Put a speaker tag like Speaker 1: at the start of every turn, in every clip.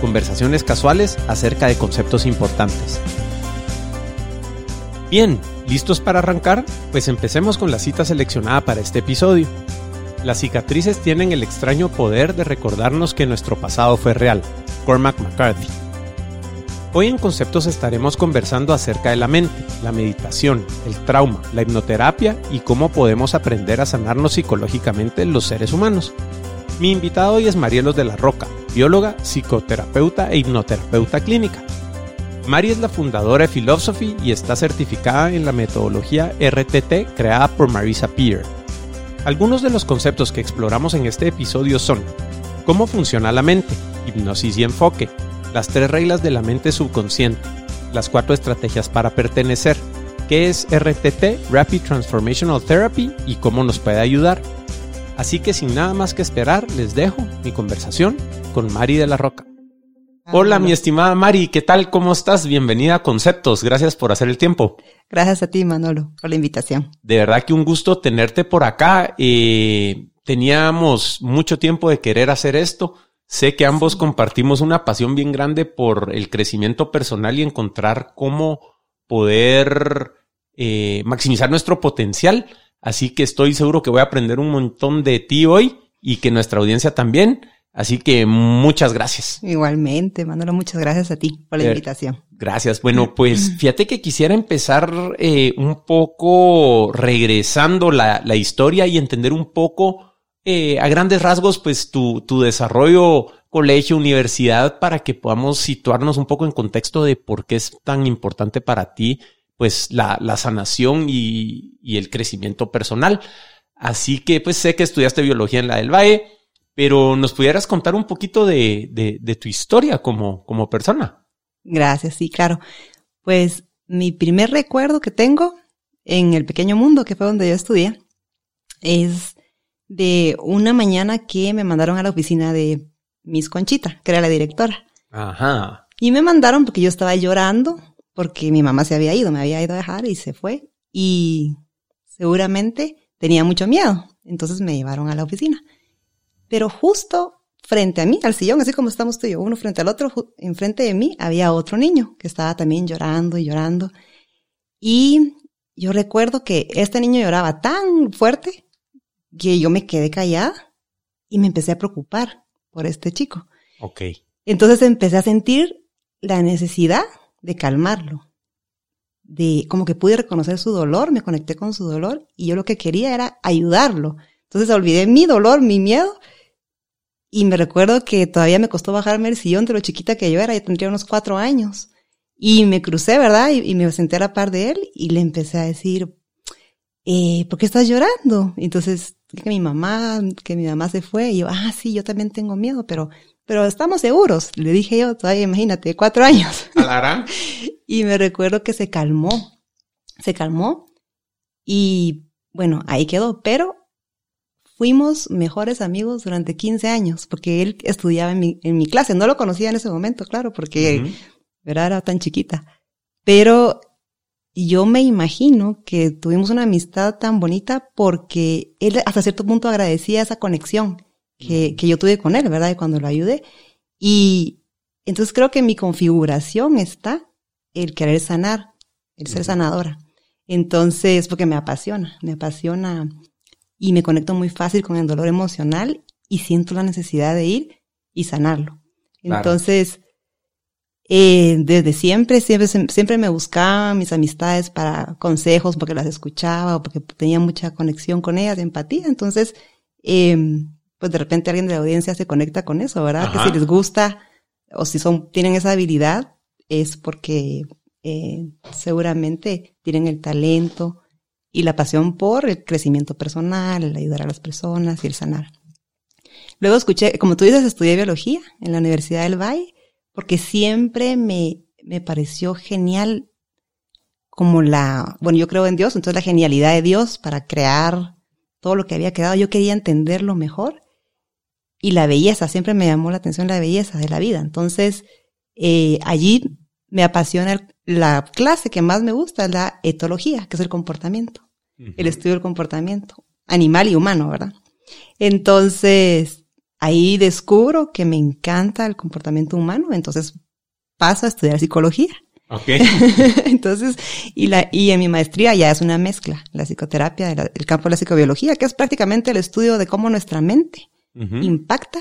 Speaker 1: conversaciones casuales acerca de conceptos importantes. Bien, ¿listos para arrancar? Pues empecemos con la cita seleccionada para este episodio. Las cicatrices tienen el extraño poder de recordarnos que nuestro pasado fue real. Cormac McCarthy. Hoy en Conceptos estaremos conversando acerca de la mente, la meditación, el trauma, la hipnoterapia y cómo podemos aprender a sanarnos psicológicamente los seres humanos. Mi invitado hoy es Marielos de la Roca, bióloga, psicoterapeuta e hipnoterapeuta clínica. Mari es la fundadora de Philosophy y está certificada en la metodología RTT creada por Marisa Peer. Algunos de los conceptos que exploramos en este episodio son cómo funciona la mente, hipnosis y enfoque, las tres reglas de la mente subconsciente, las cuatro estrategias para pertenecer, qué es RTT, Rapid Transformational Therapy y cómo nos puede ayudar. Así que sin nada más que esperar, les dejo mi conversación con Mari de la Roca. Hola, mi estimada Mari, ¿qué tal? ¿Cómo estás? Bienvenida a Conceptos. Gracias por hacer el tiempo.
Speaker 2: Gracias a ti, Manolo, por la invitación.
Speaker 1: De verdad que un gusto tenerte por acá. Eh, teníamos mucho tiempo de querer hacer esto. Sé que ambos compartimos una pasión bien grande por el crecimiento personal y encontrar cómo poder eh, maximizar nuestro potencial. Así que estoy seguro que voy a aprender un montón de ti hoy y que nuestra audiencia también. Así que muchas gracias.
Speaker 2: Igualmente, Manolo, muchas gracias a ti por la
Speaker 1: Eh,
Speaker 2: invitación.
Speaker 1: Gracias. Bueno, pues fíjate que quisiera empezar eh, un poco regresando la, la historia y entender un poco eh, a grandes rasgos, pues tu, tu desarrollo, colegio, universidad, para que podamos situarnos un poco en contexto de por qué es tan importante para ti, pues la, la sanación y, y el crecimiento personal. Así que, pues sé que estudiaste biología en la del Valle, pero nos pudieras contar un poquito de, de, de tu historia como, como persona.
Speaker 2: Gracias, sí, claro. Pues mi primer recuerdo que tengo en el pequeño mundo, que fue donde yo estudié, es de una mañana que me mandaron a la oficina de Miss Conchita, que era la directora.
Speaker 1: Ajá.
Speaker 2: Y me mandaron porque yo estaba llorando, porque mi mamá se había ido, me había ido a dejar y se fue. Y seguramente tenía mucho miedo. Entonces me llevaron a la oficina. Pero justo frente a mí, al sillón, así como estamos tú y yo, uno frente al otro, enfrente de mí había otro niño que estaba también llorando y llorando. Y yo recuerdo que este niño lloraba tan fuerte que yo me quedé callada y me empecé a preocupar por este chico.
Speaker 1: Ok.
Speaker 2: Entonces empecé a sentir la necesidad de calmarlo. De como que pude reconocer su dolor, me conecté con su dolor y yo lo que quería era ayudarlo. Entonces olvidé mi dolor, mi miedo y me recuerdo que todavía me costó bajarme el sillón de lo chiquita que yo era, yo tendría unos cuatro años. Y me crucé, ¿verdad? Y, y me senté a la par de él y le empecé a decir, eh, ¿por qué estás llorando? Entonces, que mi mamá, que mi mamá se fue. Y yo, ah, sí, yo también tengo miedo, pero, pero estamos seguros. Le dije yo, todavía imagínate, cuatro años.
Speaker 1: Alara.
Speaker 2: Y me recuerdo que se calmó. Se calmó. Y bueno, ahí quedó. Pero fuimos mejores amigos durante 15 años, porque él estudiaba en mi, en mi clase. No lo conocía en ese momento, claro, porque. ¿verdad? Era tan chiquita. Pero yo me imagino que tuvimos una amistad tan bonita porque él hasta cierto punto agradecía esa conexión que, que yo tuve con él, ¿verdad? Y cuando lo ayudé. Y entonces creo que en mi configuración está el querer sanar, el ser sanadora. Entonces, porque me apasiona, me apasiona y me conecto muy fácil con el dolor emocional y siento la necesidad de ir y sanarlo.
Speaker 1: Claro.
Speaker 2: Entonces, eh, desde siempre, siempre, siempre me buscaban mis amistades para consejos porque las escuchaba o porque tenía mucha conexión con ellas, empatía. Entonces, eh, pues de repente alguien de la audiencia se conecta con eso, ¿verdad?
Speaker 1: Ajá.
Speaker 2: Que si les gusta o si son, tienen esa habilidad, es porque eh, seguramente tienen el talento y la pasión por el crecimiento personal, el ayudar a las personas y el sanar. Luego escuché, como tú dices, estudié biología en la Universidad del Valle porque siempre me, me pareció genial como la, bueno, yo creo en Dios, entonces la genialidad de Dios para crear todo lo que había quedado, yo quería entenderlo mejor y la belleza, siempre me llamó la atención la belleza de la vida. Entonces, eh, allí me apasiona la clase que más me gusta, es la etología, que es el comportamiento, el estudio del comportamiento animal y humano, ¿verdad? Entonces, ahí descubro que me encanta el comportamiento humano, entonces paso a estudiar psicología.
Speaker 1: Okay.
Speaker 2: Entonces, y, la, y en mi maestría ya es una mezcla, la psicoterapia, el, campo de la psicobiología, que es prácticamente el estudio de cómo nuestra mente impacta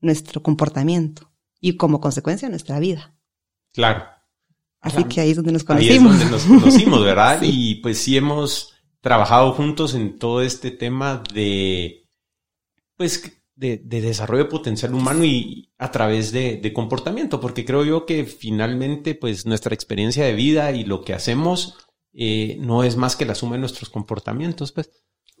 Speaker 2: nuestro comportamiento y como consecuencia nuestra vida.
Speaker 1: Claro.
Speaker 2: Así que ahí es donde nos conocimos.
Speaker 1: Ahí es donde nos conocimos, ¿verdad? Y pues sí hemos trabajado juntos en todo este tema de, pues, de, desarrollo potencial humano y a través de, comportamiento, porque creo yo que finalmente, pues, nuestra experiencia de vida y lo que hacemos eh, no es más que la suma de nuestros comportamientos, pues.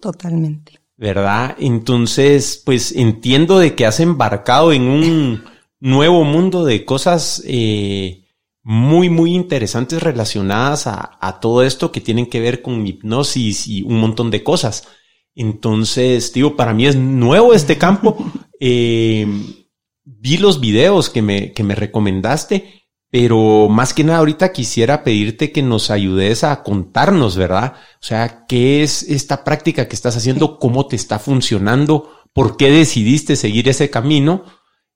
Speaker 2: Totalmente.
Speaker 1: ¿Verdad? Entonces, pues entiendo de que has embarcado en un nuevo mundo de cosas eh, muy, muy interesantes relacionadas a, a, todo esto que tienen que ver con hipnosis y un montón de cosas. Entonces, digo, para mí es nuevo este campo. Eh, vi los videos que me, que me recomendaste, pero más que nada ahorita quisiera pedirte que nos ayudes a contarnos, ¿verdad? O sea, ¿qué es esta práctica que estás haciendo? ¿Cómo te está funcionando? ¿Por qué decidiste seguir ese camino?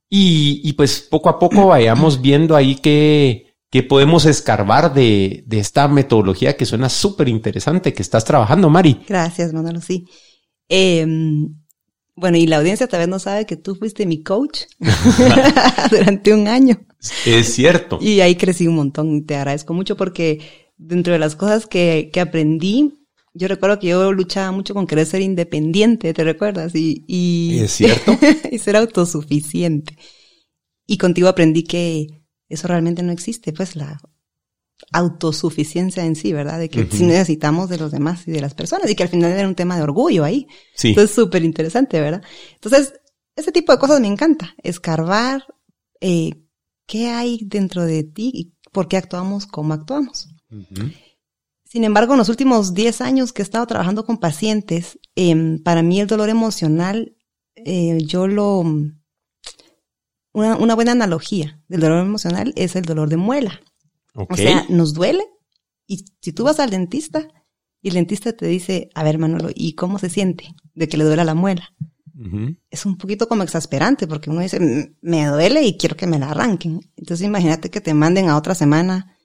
Speaker 1: Y, y pues poco a poco vayamos viendo ahí qué, qué podemos escarbar de, de esta metodología que suena súper interesante que estás trabajando, Mari.
Speaker 2: Gracias, Manolo, sí. Eh, bueno, y la audiencia tal vez no sabe que tú fuiste mi coach durante un año.
Speaker 1: Es cierto.
Speaker 2: Y ahí crecí un montón. Te agradezco mucho porque dentro de las cosas que, que aprendí, yo recuerdo que yo luchaba mucho con querer ser independiente, ¿te recuerdas? Y, y
Speaker 1: es cierto.
Speaker 2: y ser autosuficiente. Y contigo aprendí que eso realmente no existe, pues la autosuficiencia en sí, ¿verdad? De que sí necesitamos de los demás y de las personas y que al final era un tema de orgullo ahí.
Speaker 1: Sí.
Speaker 2: Entonces, súper interesante, ¿verdad? Entonces, ese tipo de cosas me encanta. Escarbar eh, qué hay dentro de ti y por qué actuamos como actuamos. Sin embargo, en los últimos 10 años que he estado trabajando con pacientes, eh, para mí el dolor emocional, eh, yo lo... Una, una buena analogía del dolor emocional es el dolor de muela. O sea, nos duele. Y si tú vas al dentista y el dentista te dice, a ver, Manolo, ¿y cómo se siente de que le duela la muela? Es un poquito como exasperante porque uno dice, me duele y quiero que me la arranquen. Entonces imagínate que te manden a otra semana,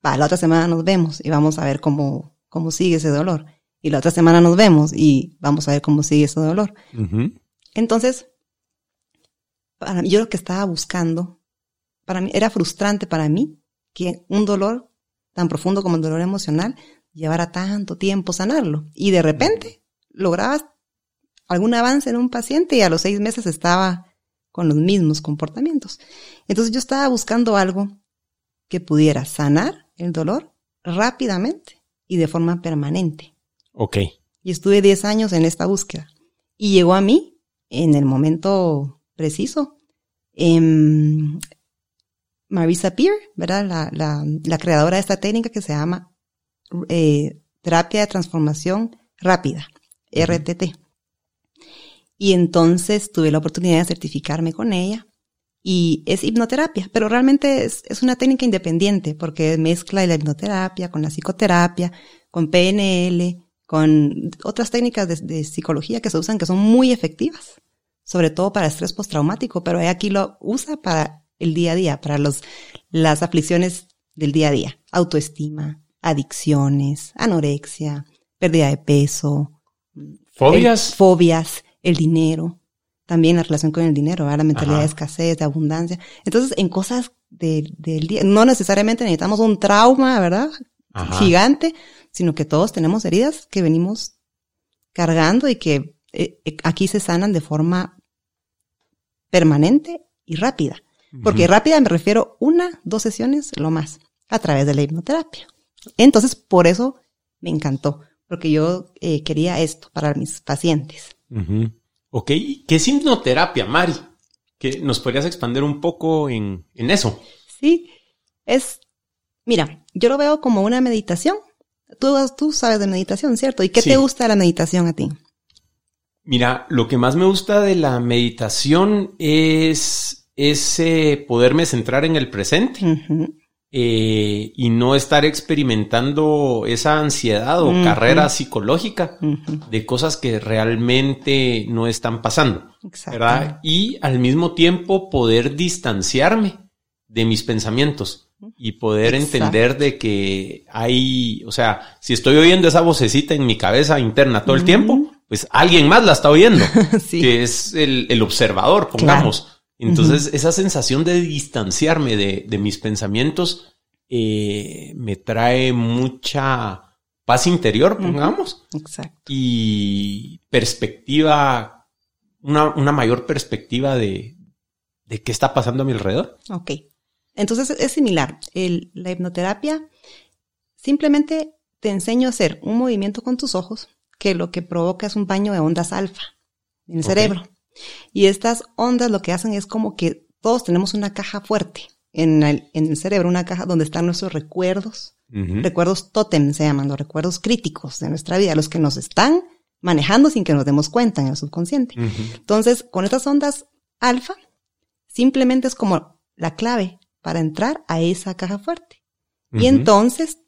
Speaker 2: para la otra semana nos vemos y vamos a ver cómo, cómo sigue ese dolor. Y la otra semana nos vemos y vamos a ver cómo sigue ese dolor. Entonces, para yo lo que estaba buscando, para mí, era frustrante para mí que un dolor tan profundo como el dolor emocional llevara tanto tiempo sanarlo. Y de repente lograbas algún avance en un paciente y a los seis meses estaba con los mismos comportamientos. Entonces yo estaba buscando algo que pudiera sanar el dolor rápidamente y de forma permanente.
Speaker 1: Ok.
Speaker 2: Y estuve 10 años en esta búsqueda. Y llegó a mí en el momento preciso. Eh, Marisa Peer, ¿verdad? La, la, la, creadora de esta técnica que se llama eh, terapia de transformación rápida, RTT. Y entonces tuve la oportunidad de certificarme con ella y es hipnoterapia, pero realmente es, es una técnica independiente porque mezcla la hipnoterapia con la psicoterapia, con PNL, con otras técnicas de, de psicología que se usan que son muy efectivas, sobre todo para estrés postraumático, pero aquí lo usa para el día a día, para los, las aflicciones del día a día. Autoestima, adicciones, anorexia, pérdida de peso.
Speaker 1: Fobias.
Speaker 2: El, fobias, el dinero. También la relación con el dinero, la mentalidad de escasez, de abundancia. Entonces, en cosas del día, no necesariamente necesitamos un trauma, ¿verdad? Gigante, sino que todos tenemos heridas que venimos cargando y que eh, eh, aquí se sanan de forma permanente y rápida. Porque rápida me refiero una, dos sesiones, lo más, a través de la hipnoterapia. Entonces, por eso me encantó, porque yo eh, quería esto para mis pacientes.
Speaker 1: Ok, ¿qué es hipnoterapia, Mari? que nos podrías expandir un poco en, en eso.
Speaker 2: Sí, es, mira, yo lo veo como una meditación. Tú, tú sabes de meditación, ¿cierto? ¿Y qué
Speaker 1: Sí.
Speaker 2: te gusta de la meditación a ti?
Speaker 1: Mira, lo que más me gusta de la meditación es ese poderme centrar en el presente eh, y no estar experimentando esa ansiedad o carrera psicológica de cosas que realmente no están pasando,
Speaker 2: Exacto.
Speaker 1: ¿verdad? Y al mismo tiempo poder distanciarme de mis pensamientos y poder
Speaker 2: Exacto.
Speaker 1: entender de que hay, o sea, si estoy oyendo esa vocecita en mi cabeza interna todo el tiempo, pues alguien más la está oyendo,
Speaker 2: sí.
Speaker 1: que es el, el observador, pongamos. Entonces, esa sensación de distanciarme de, de mis pensamientos eh, me trae mucha paz interior, pongamos,
Speaker 2: Exacto.
Speaker 1: y perspectiva, una, una mayor perspectiva de, de qué está pasando a mi alrededor.
Speaker 2: Ok. Entonces es similar. El- la hipnoterapia simplemente te enseño a hacer un movimiento con tus ojos que lo que provoca es un baño de ondas alfa en el cerebro. Y estas ondas lo que hacen es como que todos tenemos una caja fuerte en el, en el cerebro, una caja donde están nuestros recuerdos, recuerdos tótem se llaman, los recuerdos críticos de nuestra vida, los que nos están manejando sin que nos demos cuenta en el subconsciente. Entonces, con estas ondas alfa, simplemente es como la clave para entrar a esa caja fuerte. Y entonces,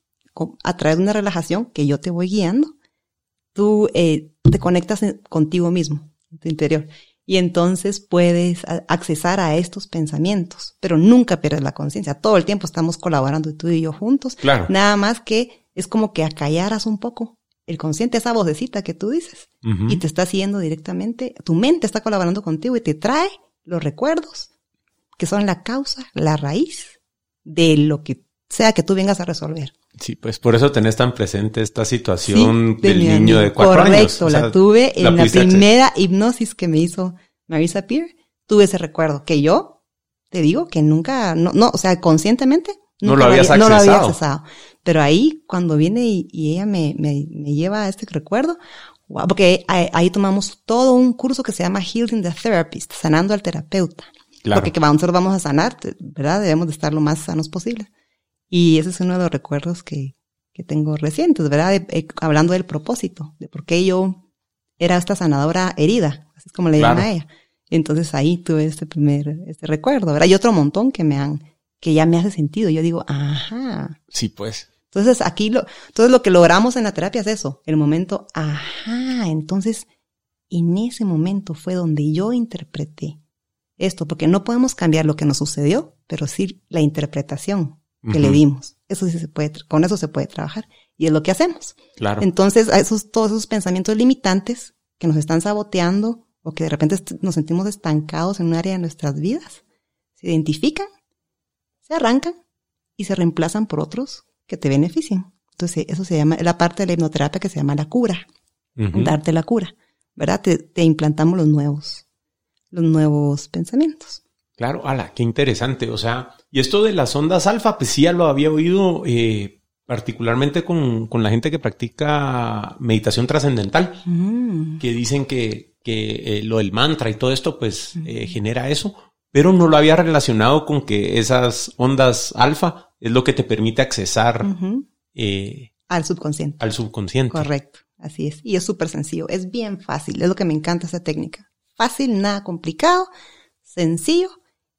Speaker 2: a través de una relajación que yo te voy guiando, tú eh, te conectas en- contigo mismo, en tu interior. Y entonces puedes a- accesar a estos pensamientos, pero nunca pierdes la conciencia. Todo el tiempo estamos colaborando tú y yo juntos.
Speaker 1: Claro.
Speaker 2: Nada más que es como que acallaras un poco el consciente, esa vocecita que tú dices y te está siguiendo directamente, tu mente está colaborando contigo y te trae los recuerdos que son la causa, la raíz de lo que sea que tú vengas a resolver.
Speaker 1: Sí, pues por eso tenés tan presente esta situación
Speaker 2: de
Speaker 1: del niño de cuatro
Speaker 2: Correcto,
Speaker 1: años. O sea,
Speaker 2: la tuve en la, primera hipnosis que me hizo Marisa Peer. Tuve ese recuerdo que yo te digo que nunca, no, no, o sea, conscientemente
Speaker 1: No lo habías
Speaker 2: no lo había
Speaker 1: accesado.
Speaker 2: accesado. Pero ahí, cuando viene y, y ella me, me, me lleva a este recuerdo, wow, porque ahí, ahí tomamos todo un curso que se llama Healing the Therapist, sanando al terapeuta.
Speaker 1: Claro.
Speaker 2: Porque que nosotros vamos a sanar, ¿verdad? Debemos de estar lo más sanos posible. Y ese es uno de los recuerdos que, que tengo recientes, ¿verdad? De- eh, hablando del propósito, de por qué yo era esta sanadora herida, así es como le
Speaker 1: Claro.
Speaker 2: llaman a ella. Entonces ahí tuve este primer, este recuerdo, ¿verdad? Y otro montón que me han, que ya me hace sentido. Yo digo, ajá.
Speaker 1: Sí, pues.
Speaker 2: Entonces aquí lo, entonces lo que logramos en la terapia es eso, el momento, ajá. Entonces, en ese momento fue donde yo interpreté esto, porque no podemos cambiar lo que nos sucedió, pero sí la interpretación que le dimos. Eso sí se puede, con eso se puede trabajar. Y es lo que hacemos.
Speaker 1: Claro.
Speaker 2: Entonces, esos, todos esos pensamientos limitantes que nos están saboteando o que de repente nos sentimos estancados en un área de nuestras vidas, se identifican, se arrancan y se reemplazan por otros que te beneficien. Entonces, eso se llama, la parte de la hipnoterapia que se llama la cura, darte la cura, ¿verdad? Te, te implantamos los nuevos, los nuevos pensamientos.
Speaker 1: Claro, ala, qué interesante. O sea, y esto de las ondas alfa, pues sí ya lo había oído, eh, particularmente con, con la gente que practica meditación trascendental,
Speaker 2: Mm.
Speaker 1: que dicen que, que eh, lo del mantra y todo esto, pues eh, genera eso, pero no lo había relacionado con que esas ondas alfa es lo que te permite accesar
Speaker 2: Al subconsciente.
Speaker 1: al subconsciente.
Speaker 2: Correcto, así es. Y es súper sencillo, es bien fácil, es lo que me encanta esa técnica. Fácil, nada complicado, sencillo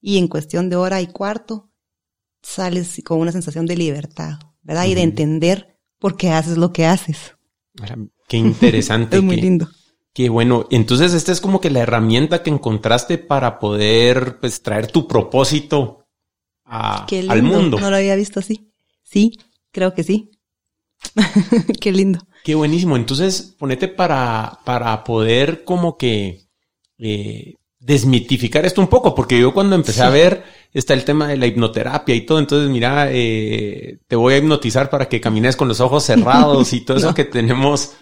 Speaker 2: y en cuestión de hora y cuarto sales con una sensación de libertad, ¿verdad? Y de entender por qué haces lo que haces.
Speaker 1: Qué interesante.
Speaker 2: Es muy
Speaker 1: que-
Speaker 2: lindo.
Speaker 1: Qué bueno. Entonces, esta es como que la herramienta que encontraste para poder pues traer tu propósito a-
Speaker 2: Qué lindo.
Speaker 1: al mundo.
Speaker 2: No lo había visto así. Sí, creo que sí. qué lindo.
Speaker 1: Qué buenísimo. Entonces, ponete para, para poder como que eh, desmitificar esto un poco, porque yo cuando empecé a
Speaker 2: Sí.
Speaker 1: ver está el tema de la hipnoterapia y todo, entonces mira, eh, te voy a hipnotizar para que camines con los ojos cerrados y todo eso que tenemos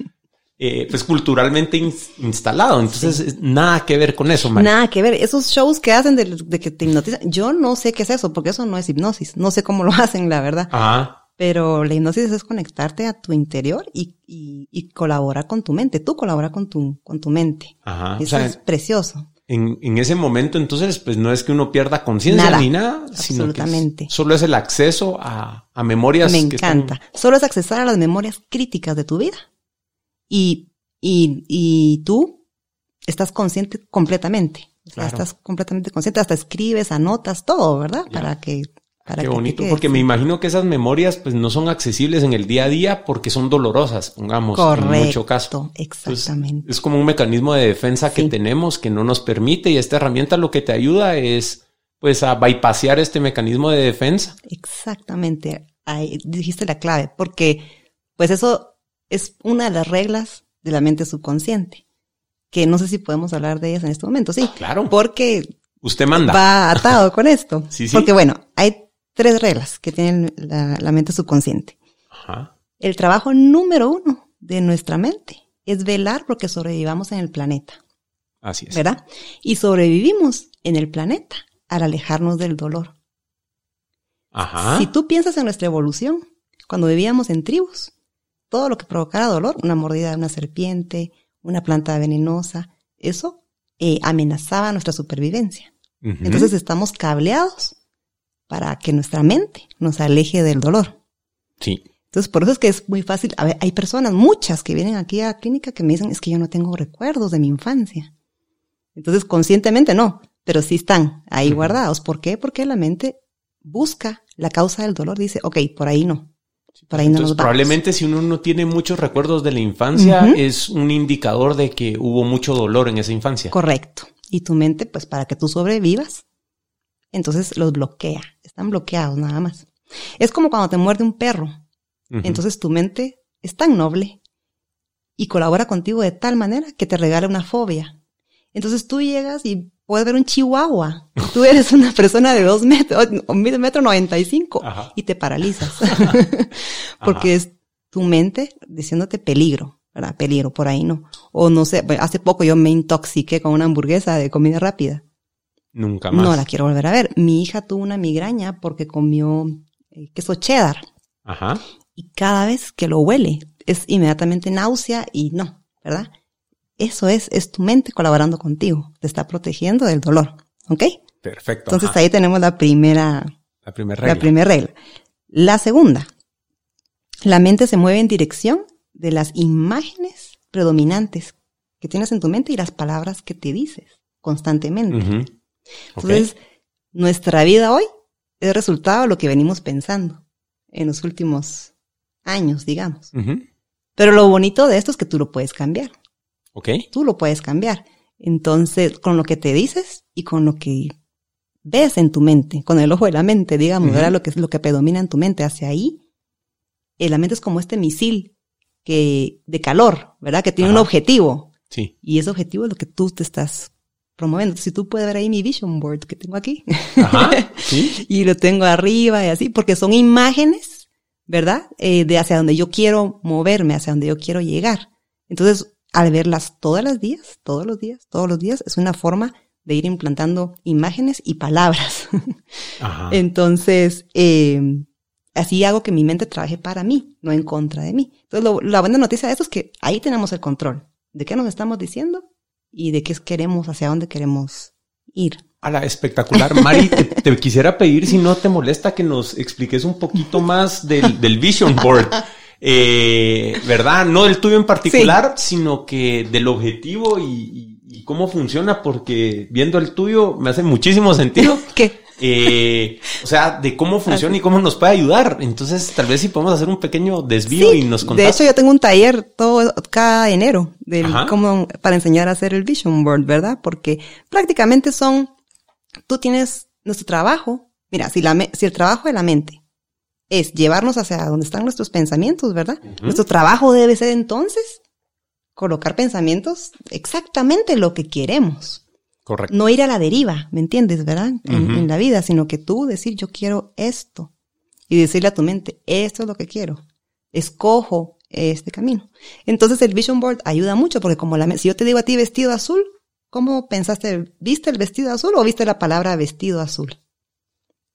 Speaker 1: eh, pues culturalmente ins- instalado. Entonces, es nada que ver con eso.
Speaker 2: Nada que ver. Esos shows que hacen de, de que te hipnotizan, yo no sé qué es eso, porque eso no es hipnosis. No sé cómo lo hacen, la verdad.
Speaker 1: Ajá.
Speaker 2: Pero la hipnosis es conectarte a tu interior y, y, y colaborar con tu mente. Tú colabora con tu, con tu mente.
Speaker 1: Ajá. O
Speaker 2: Eso
Speaker 1: sea,
Speaker 2: es precioso.
Speaker 1: En, en, ese momento, entonces, pues no es que uno pierda conciencia ni nada, sino
Speaker 2: absolutamente.
Speaker 1: que solo es el acceso a, a memorias.
Speaker 2: Me encanta. Solo es accesar a las memorias críticas de tu vida. Y, y, y tú estás consciente completamente. O sea,
Speaker 1: Claro.
Speaker 2: estás completamente consciente, hasta escribes, anotas, todo, ¿verdad? Para que... Para
Speaker 1: Qué
Speaker 2: que
Speaker 1: bonito, porque me imagino que esas memorias pues no son accesibles en el día a día porque son dolorosas, pongamos,
Speaker 2: Correcto,
Speaker 1: en mucho caso.
Speaker 2: exactamente.
Speaker 1: Es como un mecanismo de defensa que tenemos que no nos permite y esta herramienta lo que te ayuda es pues a bypasear este mecanismo de defensa.
Speaker 2: Exactamente. Ahí dijiste la clave, porque pues eso es una de las reglas de la mente subconsciente, que no sé si podemos hablar de ellas en este momento, sí,
Speaker 1: Claro.
Speaker 2: porque
Speaker 1: Usted manda.
Speaker 2: va atado con esto.
Speaker 1: Sí, sí.
Speaker 2: Porque bueno, hay tres reglas que tiene la, la mente subconsciente.
Speaker 1: Ajá.
Speaker 2: El trabajo número uno de nuestra mente es velar porque sobrevivamos en el planeta,
Speaker 1: Así es.
Speaker 2: ¿verdad? Y sobrevivimos en el planeta al alejarnos del dolor.
Speaker 1: Ajá.
Speaker 2: Si tú piensas en nuestra evolución, cuando vivíamos en tribus, todo lo que provocara dolor, una mordida de una serpiente, una planta venenosa, eso eh, amenazaba nuestra supervivencia. Entonces estamos cableados para que nuestra mente nos aleje del dolor.
Speaker 1: sí.
Speaker 2: Entonces, por eso es que es muy fácil. A ver, hay personas, muchas, que vienen aquí a la clínica que me dicen, es que yo no tengo recuerdos de mi infancia. Entonces, conscientemente no, pero sí están ahí guardados. ¿Por qué? Porque la mente busca la causa del dolor. Dice, ok, por ahí no. Por ahí no nos vamos.
Speaker 1: probablemente si uno no tiene muchos recuerdos de la infancia, es un indicador de que hubo mucho dolor en esa infancia.
Speaker 2: Correcto. Y tu mente, pues para que tú sobrevivas, entonces los bloquea. Están bloqueados nada más. Es como cuando te muerde un perro. Entonces tu mente es tan noble y colabora contigo de tal manera que te regala una fobia. Entonces tú llegas y puedes ver un chihuahua. Tú eres una persona de dos metros, o metro noventa y cinco y te paralizas. Porque
Speaker 1: Ajá.
Speaker 2: es tu mente diciéndote peligro, ¿verdad? Peligro, por ahí no. O no sé, hace poco yo me intoxiqué con una hamburguesa de comida rápida.
Speaker 1: Nunca más.
Speaker 2: No la quiero volver a ver. Mi hija tuvo una migraña porque comió eh, queso cheddar
Speaker 1: Ajá.
Speaker 2: y cada vez que lo huele es inmediatamente náusea y no, ¿verdad? Eso es, es tu mente colaborando contigo, te está protegiendo del dolor, ¿ok?
Speaker 1: Perfecto.
Speaker 2: Entonces
Speaker 1: Ajá.
Speaker 2: ahí tenemos la primera,
Speaker 1: la primera regla.
Speaker 2: la primera regla. La segunda, la mente se mueve en dirección de las imágenes predominantes que tienes en tu mente y las palabras que te dices constantemente.
Speaker 1: Ok.
Speaker 2: Entonces, nuestra vida hoy es resultado de lo que venimos pensando en los últimos años, digamos. Pero lo bonito de esto es que tú lo puedes cambiar.
Speaker 1: Ok.
Speaker 2: Tú lo puedes cambiar. Entonces, con lo que te dices y con lo que ves en tu mente, con el ojo de la mente, digamos. ¿verdad? Lo que, lo que predomina en tu mente hacia ahí, eh, la mente es como este misil que, de calor, ¿verdad? Que tiene un objetivo.
Speaker 1: Sí.
Speaker 2: Y ese objetivo es lo que tú te estás promoviendo. Si tú puedes ver ahí mi vision board que tengo aquí.
Speaker 1: Ajá. Sí.
Speaker 2: y lo tengo arriba y así, porque son imágenes, ¿verdad? Eh, de hacia donde yo quiero moverme, hacia donde yo quiero llegar. Entonces, al verlas todos los días, todos los días, todos los días, es una forma de ir implantando imágenes y palabras.
Speaker 1: Ajá.
Speaker 2: Entonces, eh, así hago que mi mente trabaje para mí, no en contra de mí. Entonces, lo- la buena noticia de esto es que ahí tenemos el control de qué nos estamos diciendo y de qué queremos, hacia dónde queremos ir.
Speaker 1: Ala, espectacular. Mari, te, te quisiera pedir, si no te molesta, que nos expliques un poquito más del, del Vision Board. Eh, ¿Verdad? No del tuyo en particular, sino que del objetivo y, y- y cómo funciona, porque viendo el tuyo me hace muchísimo sentido.
Speaker 2: ¿Qué?
Speaker 1: Eh, o sea, de cómo funciona y cómo nos puede ayudar. Entonces, tal vez si podemos hacer un pequeño desvío y nos
Speaker 2: de
Speaker 1: contás.
Speaker 2: hecho, yo tengo un taller todo cada enero del cómo para enseñar a hacer el vision board, ¿verdad? Porque prácticamente son, tú tienes nuestro trabajo. Mira, si la si el trabajo de la mente es llevarnos hacia donde están nuestros pensamientos, ¿verdad? Nuestro trabajo debe ser entonces colocar pensamientos exactamente lo que queremos.
Speaker 1: Correcto.
Speaker 2: No ir a la deriva, ¿me entiendes, verdad? En, la vida, sino que tú decir yo quiero esto y decirle a tu mente, esto es lo que quiero. Escojo este camino. Entonces el vision board ayuda mucho porque como la, si yo te digo a ti vestido azul, ¿cómo pensaste? ¿Viste el vestido azul o viste la palabra vestido azul?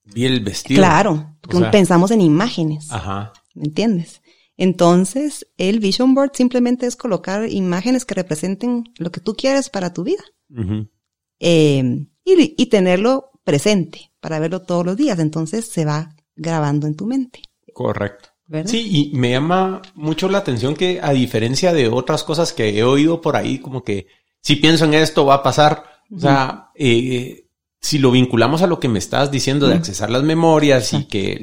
Speaker 1: Vi el vestido.
Speaker 2: Claro, porque
Speaker 1: O sea-
Speaker 2: pensamos en imágenes,
Speaker 1: Ajá.
Speaker 2: ¿me entiendes? Entonces, el vision board simplemente es colocar imágenes que representen lo que tú quieres para tu vida.
Speaker 1: Ujú.
Speaker 2: Eh, y, y tenerlo presente para verlo todos los días. Entonces se va grabando en tu mente.
Speaker 1: Correcto. Sí, y me llama mucho la atención que a diferencia de otras cosas que he oído por ahí, como que si pienso en esto va a pasar, o sea, eh, si lo vinculamos a lo que me estás diciendo de accesar las memorias y que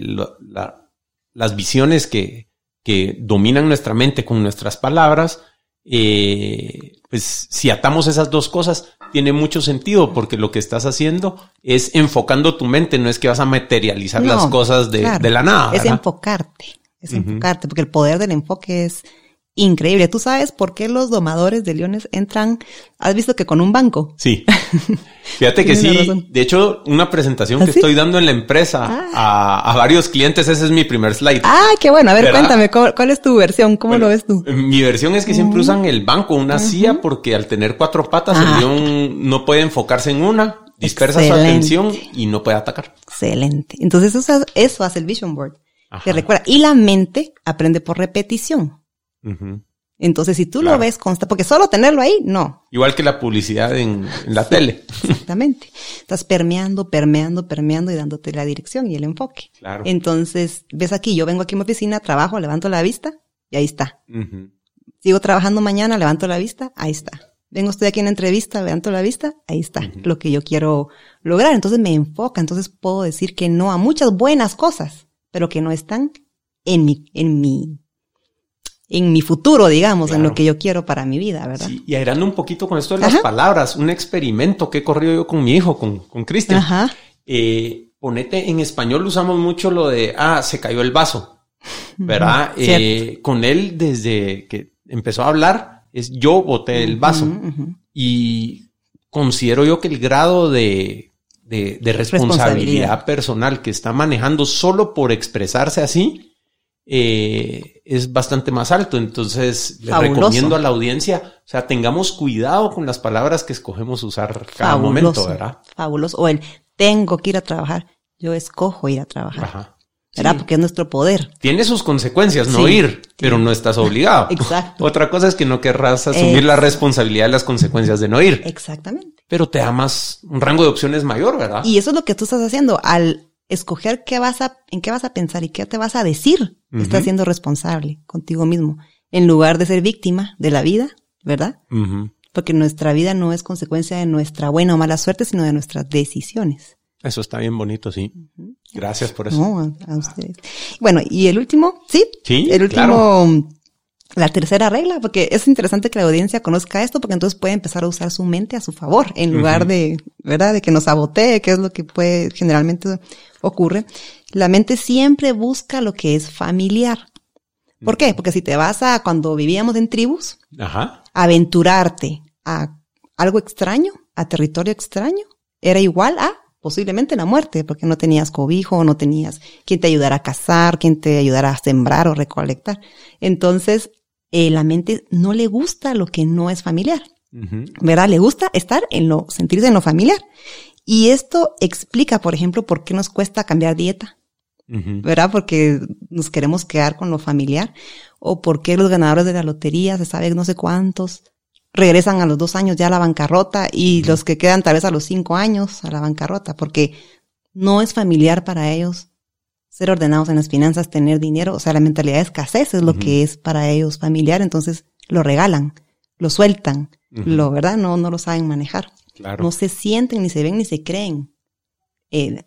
Speaker 1: las visiones que, que dominan nuestra mente con nuestras palabras, eh, pues si atamos esas dos cosas, tiene mucho sentido porque lo que estás haciendo es enfocando tu mente, no es que vas a materializar las cosas de, de la nada.
Speaker 2: Es enfocarte, es enfocarte, porque el poder del enfoque es increíble. ¿Tú sabes por qué los domadores de leones entran? ¿Has visto que con un banco?
Speaker 1: Sí. Fíjate que sí. De hecho, una presentación ¿Ah, que estoy dando en la empresa ah. a, varios clientes, ese es mi primer slide.
Speaker 2: Ah, qué bueno. A ver, cuéntame, ¿cuál, es tu versión? ¿Cómo lo ves tú?
Speaker 1: Mi versión es que siempre mm. usan el banco, una silla, porque al tener cuatro patas, el ah. león no puede enfocarse en una, dispersa su atención y no puede atacar.
Speaker 2: Excelente. Entonces, eso, eso hace el vision board. Te recuerda. Y la mente aprende por repetición. Entonces, si tú lo ves consta, porque solo tenerlo ahí, no.
Speaker 1: Igual que la publicidad en, la tele.
Speaker 2: Exactamente. Estás permeando, permeando, permeando y dándote la dirección y el enfoque. Claro. Entonces, ves aquí, yo vengo aquí a mi oficina, trabajo, levanto la vista y ahí está. Sigo trabajando mañana, levanto la vista, ahí está. Vengo, estoy aquí en entrevista, levanto la vista, ahí está, lo que yo quiero lograr. Entonces me enfoca, entonces puedo decir que no a muchas buenas cosas, pero que no están en mi, en mi en mi futuro, digamos, en lo que yo quiero para mi vida, ¿verdad? Sí,
Speaker 1: y airando un poquito con esto de las palabras, un experimento que he corrido yo con mi hijo, con, con Cristian. Ajá. Eh, ponete, en español usamos mucho lo de, ah, se cayó el vaso, ¿verdad? Eh, con él, desde que empezó a hablar, es yo boté el vaso. Y considero yo que el grado de, de, de responsabilidad personal que está manejando solo por expresarse así, eh, es bastante más alto. Entonces, le recomiendo a la audiencia, o sea, tengamos cuidado con las palabras que escogemos usar cada momento, ¿verdad?
Speaker 2: Fabuloso. O el tengo que ir a trabajar, yo escojo ir a trabajar. Ajá. ¿Verdad? Porque es nuestro poder.
Speaker 1: Tiene sus consecuencias no ir, pero no estás obligado. Exacto. Otra cosa es que no querrás asumir la responsabilidad de las consecuencias de no ir.
Speaker 2: Exactamente.
Speaker 1: Pero te da más, un rango de opciones mayor, ¿verdad?
Speaker 2: Y eso es lo que tú estás haciendo. Al escoger qué vas a, en qué vas a pensar y qué te vas a decir. Estás siendo responsable contigo mismo, en lugar de ser víctima de la vida, ¿verdad? Porque nuestra vida no es consecuencia de nuestra buena o mala suerte, sino de nuestras decisiones.
Speaker 1: Eso está bien bonito, sí. Gracias por eso.
Speaker 2: No, a, ustedes. Bueno, y el último, sí. Sí. El último la tercera regla, porque es interesante que la audiencia conozca esto, porque entonces puede empezar a usar su mente a su favor, en lugar de, ¿verdad?, de que nos sabotee, que es lo que puede, generalmente ocurre. La mente siempre busca lo que es familiar. ¿Por qué? Porque si te vas a cuando vivíamos en tribus, Ajá. aventurarte a algo extraño, a territorio extraño, era igual a posiblemente la muerte, porque no tenías cobijo, no tenías quien te ayudara a cazar, quien te ayudara a sembrar o recolectar. Entonces, eh, la mente no le gusta lo que no es familiar. ¿Verdad? Le gusta estar en lo, sentirse en lo familiar. Y esto explica, por ejemplo, por qué nos cuesta cambiar dieta. ¿Verdad? Porque nos queremos quedar con lo familiar. O por qué los ganadores de la lotería, se sabe no sé cuántos, regresan a los dos años ya a la bancarrota y los que quedan tal vez a los cinco años a la bancarrota, porque no es familiar para ellos ser ordenados en las finanzas, tener dinero, o sea, la mentalidad de escasez es lo que es para ellos familiar, entonces lo regalan, lo sueltan, lo, ¿verdad? No, no lo saben manejar. Claro. No se sienten, ni se ven, ni se creen eh,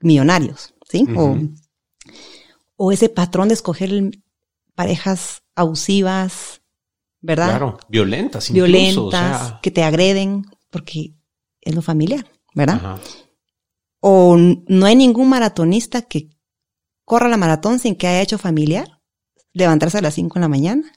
Speaker 2: millonarios, ¿sí? o, o, ese patrón de escoger parejas abusivas, ¿verdad? Claro,
Speaker 1: violentas,
Speaker 2: incluso, violentas, que te agreden, porque es lo familiar, ¿verdad? O no hay ningún maratonista que corra la maratón sin que haya hecho familiar, levantarse a las 5 en la mañana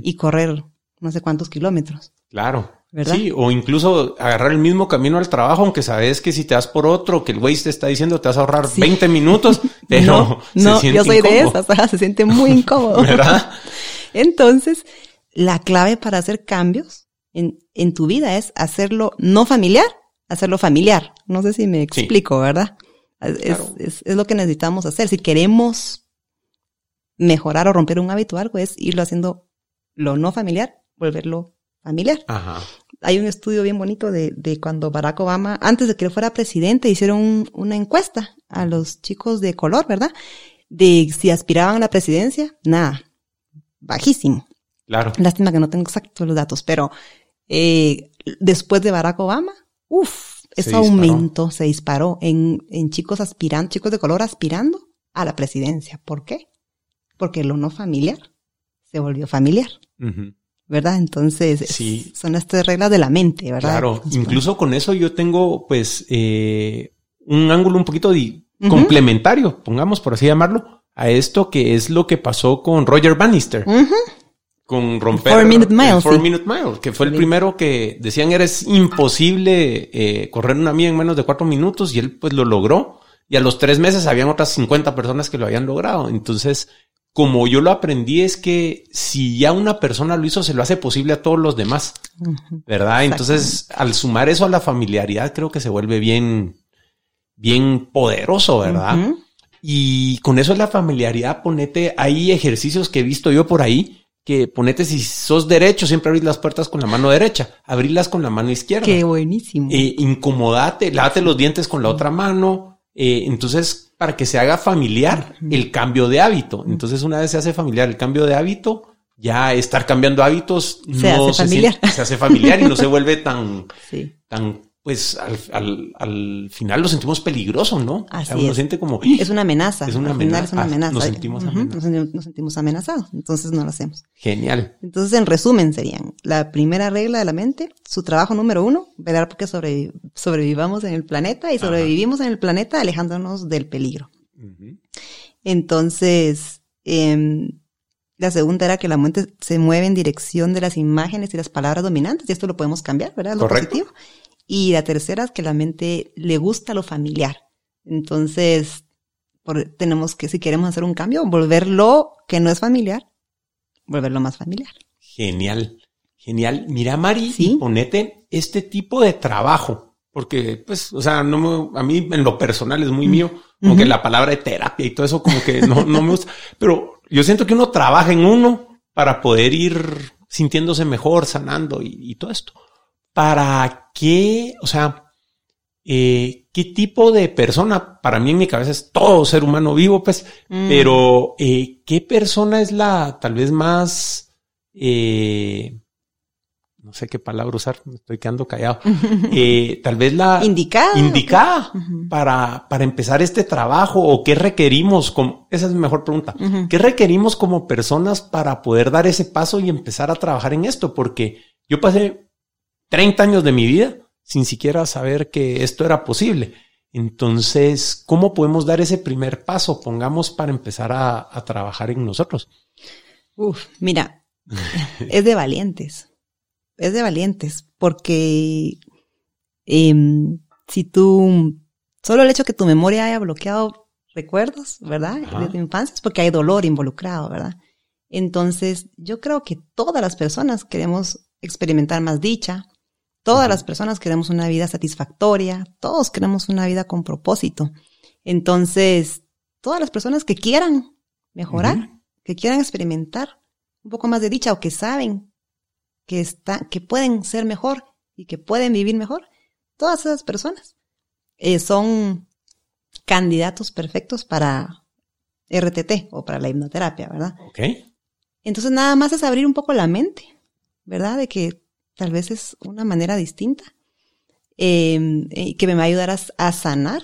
Speaker 2: y correr no sé cuántos kilómetros.
Speaker 1: Claro. ¿verdad? Sí, o incluso agarrar el mismo camino al trabajo, aunque sabes que si te das por otro, que el güey te está diciendo te vas a ahorrar 20 minutos, pero
Speaker 2: no, yo soy de esas, se siente muy incómodo. ¿Verdad? Entonces, la clave para hacer cambios en, en tu vida es hacerlo no familiar, hacerlo familiar. No sé si me explico, ¿verdad? Es, es, lo que necesitamos hacer. Si queremos mejorar o romper un hábito o algo, es irlo haciendo lo no familiar, volverlo familiar.
Speaker 1: Ajá.
Speaker 2: Hay un estudio bien bonito de, de cuando Barack Obama, antes de que él fuera presidente, hicieron un- una encuesta a los chicos de color, ¿verdad? De si aspiraban a la presidencia, nada, bajísimo.
Speaker 1: Claro.
Speaker 2: Lástima que no tengo exactos los datos, pero eh, después de Barack Obama, uff,
Speaker 1: Se
Speaker 2: eso
Speaker 1: disparó.
Speaker 2: aumentó, se disparó en, en chicos aspirando, chicos de color aspirando a la presidencia. ¿Por qué? Porque lo no familiar se volvió familiar. ¿verdad? Entonces, es-
Speaker 1: Sí.
Speaker 2: son las tres reglas de la mente, ¿verdad?
Speaker 1: Claro, incluso con eso yo tengo pues eh, un ángulo un poquito
Speaker 2: Ujú.
Speaker 1: complementario, pongamos por así llamarlo, a esto que es lo que pasó con Roger Bannister. Con romper
Speaker 2: Four Minute
Speaker 1: el
Speaker 2: Mile,
Speaker 1: Four
Speaker 2: sí.
Speaker 1: Minute Mile, que fue el primero que decían eres imposible eh, correr una milla en menos de cuatro minutos y él pues lo logró y a los tres meses habían otras 50 personas que lo habían logrado. Entonces, como yo lo aprendí es que si ya una persona lo hizo, se lo hace posible a todos los demás. ¿verdad? Entonces, al sumar eso a la familiaridad, creo que se vuelve bien, bien poderoso, ¿verdad? Y con eso es la familiaridad, ponete, hay ejercicios que he visto yo por ahí, que ponete si sos derecho, siempre abrís las puertas con la mano derecha, abrirlas con la mano izquierda.
Speaker 2: Qué buenísimo.
Speaker 1: Eh, incomodate, lávate los dientes con la otra mano. eh, entonces, para que se haga familiar el cambio de hábito. Entonces, una vez se hace familiar el cambio de hábito, ya estar cambiando hábitos
Speaker 2: Se hace familiar.
Speaker 1: siente- se hace familiar y no se vuelve tan,
Speaker 2: sí.
Speaker 1: tan, pues al, al, al final lo sentimos peligroso, ¿no?
Speaker 2: Así
Speaker 1: o sea, uno
Speaker 2: es.
Speaker 1: siente como,
Speaker 2: Es una amenaza.
Speaker 1: Es una
Speaker 2: Al final
Speaker 1: amenaza.
Speaker 2: Es una amenaza.
Speaker 1: nos sentimos amenazados.
Speaker 2: nos sentimos- nos sentimos amenazados. Entonces no lo hacemos.
Speaker 1: genial.
Speaker 2: Entonces, en resumen, serían la primera regla de la mente, su trabajo número uno, velar porque sobrevi- sobrevivamos en el planeta y
Speaker 1: Ajá.
Speaker 2: sobrevivimos en el planeta alejándonos del peligro. Entonces, em, la segunda era que la mente se mueve en dirección de las imágenes y las palabras dominantes, y esto lo podemos cambiar, ¿verdad? Lo
Speaker 1: Correcto.
Speaker 2: positivo. Y la tercera es que la mente le gusta lo familiar. Entonces, por- tenemos que, si queremos hacer un cambio, volverlo que no es familiar, volverlo más familiar.
Speaker 1: Genial, genial. Mira, Mari,
Speaker 2: Sí.
Speaker 1: y ponete este tipo de trabajo, porque, pues, o sea, no me- a mí en lo personal es muy mío, como que
Speaker 2: Ujú.
Speaker 1: la palabra de terapia y todo eso, como que no, no me gusta, pero yo siento que uno trabaja en uno para poder ir sintiéndose mejor, sanando y, y todo esto. ¿Para qué? O sea, eh, ¿qué tipo de persona? Para mí en mi cabeza es todo ser humano vivo, pues,
Speaker 2: Mm.
Speaker 1: pero eh, ¿qué persona es la tal vez más, eh, no sé qué palabra usar, me estoy quedando callado, eh, tal vez la
Speaker 2: Indicada.
Speaker 1: indicada para, para empezar este trabajo o qué requerimos como, esa es mi mejor pregunta. ¿qué requerimos como personas para poder dar ese paso y empezar a trabajar en esto? Porque yo pasé 30 años de mi vida sin siquiera saber que esto era posible. Entonces, ¿cómo podemos dar ese primer paso, pongamos, para empezar a, a trabajar en nosotros?
Speaker 2: Uf, mira, es de valientes. Es de valientes, porque em, si tú, solo el hecho que tu memoria haya bloqueado recuerdos, ¿verdad?
Speaker 1: Ajá.
Speaker 2: De tu infancia es porque hay dolor involucrado, ¿verdad? Entonces, yo creo que todas las personas queremos experimentar más dicha, todas las personas queremos una vida satisfactoria, todos queremos una vida con propósito. Entonces, todas las personas que quieran mejorar, que quieran experimentar un poco más de dicha o que saben que está, que pueden ser mejor y que pueden vivir mejor, todas esas personas eh, son candidatos perfectos para RTT o para la hipnoterapia, ¿verdad?
Speaker 1: Ok.
Speaker 2: Entonces nada más es abrir un poco la mente, ¿verdad? De que tal vez es una manera distinta eh, eh, que me va a ayudar a, a sanar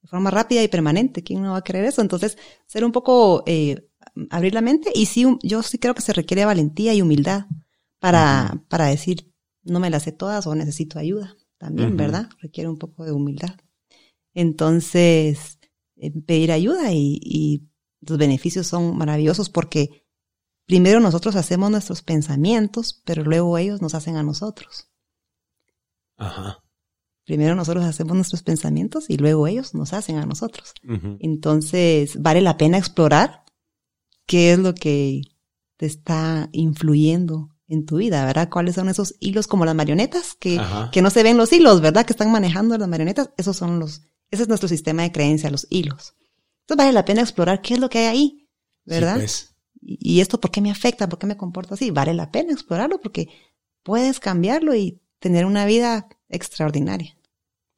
Speaker 2: de forma rápida y permanente. ¿Quién no va a querer eso? Entonces, ser un poco, eh, abrir la mente y sí, yo sí creo que se requiere valentía y humildad para, para decir, no me las sé todas o necesito ayuda. También. ¿verdad? Requiere un poco de humildad. Entonces, eh, pedir ayuda y, y los beneficios son maravillosos porque primero nosotros hacemos nuestros pensamientos, pero luego ellos nos hacen a nosotros.
Speaker 1: Ajá.
Speaker 2: Primero nosotros hacemos nuestros pensamientos y luego ellos nos hacen a nosotros. Entonces, vale la pena explorar qué es lo que te está influyendo en tu vida, ¿verdad? ¿Cuáles son esos hilos como las marionetas que, que no se ven los hilos, ¿verdad? Que están manejando las marionetas. Esos son los, ese es nuestro sistema de creencia, los hilos. Entonces vale la pena explorar qué es lo que hay ahí, ¿verdad?
Speaker 1: Sí, pues.
Speaker 2: Y, esto por qué me afecta, por qué me comporto así. Vale la pena explorarlo porque puedes cambiarlo y tener una vida extraordinaria.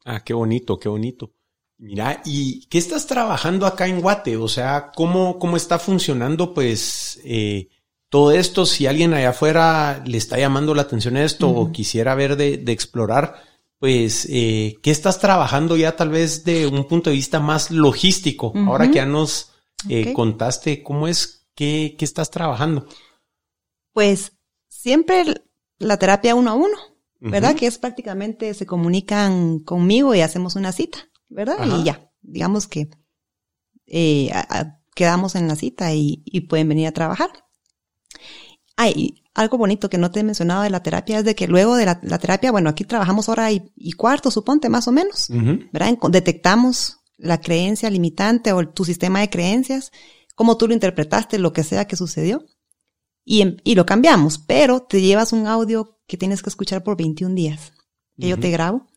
Speaker 1: Ah, qué bonito, qué bonito. Mira, ¿y qué estás trabajando acá en Guate? O sea, ¿cómo, cómo está funcionando, pues, eh, todo esto? Si alguien allá afuera le está llamando la atención a esto o quisiera ver de, de explorar, pues, eh, ¿qué estás trabajando ya tal vez de un punto de vista más logístico? Ahora que ya nos eh, contaste cómo es, qué, qué estás trabajando.
Speaker 2: Pues siempre la terapia uno a uno, ¿verdad? Que es prácticamente se comunican conmigo y hacemos una cita, ¿verdad? Y ya, digamos que eh, quedamos en la cita y, y, pueden venir a trabajar. Hay algo bonito que no te he mencionado de la terapia es de que luego de la, terapia, bueno, aquí trabajamos hora y, y, cuarto, suponte, más o menos, ¿verdad? Detectamos la creencia limitante o tu sistema de creencias, cómo tú lo interpretaste, lo que sea que sucedió y, em, y lo cambiamos, pero te llevas un audio que tienes que escuchar por 21 días, que yo te grabo,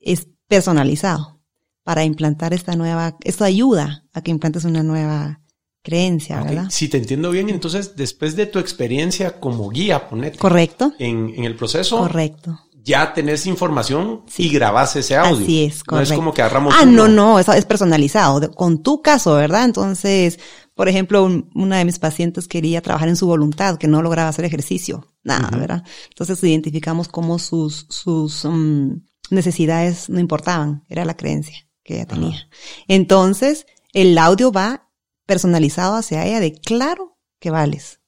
Speaker 2: es personalizado para implantar esta nueva, esto ayuda a que implantes una nueva creencia, ¿verdad?
Speaker 1: Si te entiendo bien, entonces después de tu experiencia como guía, ponete.
Speaker 2: Correcto.
Speaker 1: En, en el proceso.
Speaker 2: Correcto
Speaker 1: ya tenés información y grabás ese audio.
Speaker 2: Así es, correcto.
Speaker 1: No es como que agarramos.
Speaker 2: Ah, no, no, eso es personalizado, con tu caso, ¿verdad? Entonces, por ejemplo, una de mis pacientes quería trabajar en su voluntad, que no lograba hacer ejercicio, nada, ¿verdad? Entonces identificamos cómo sus, sus um, necesidades no importaban, era la creencia que ella tenía. Entonces, el audio va personalizado hacia ella de claro que vales,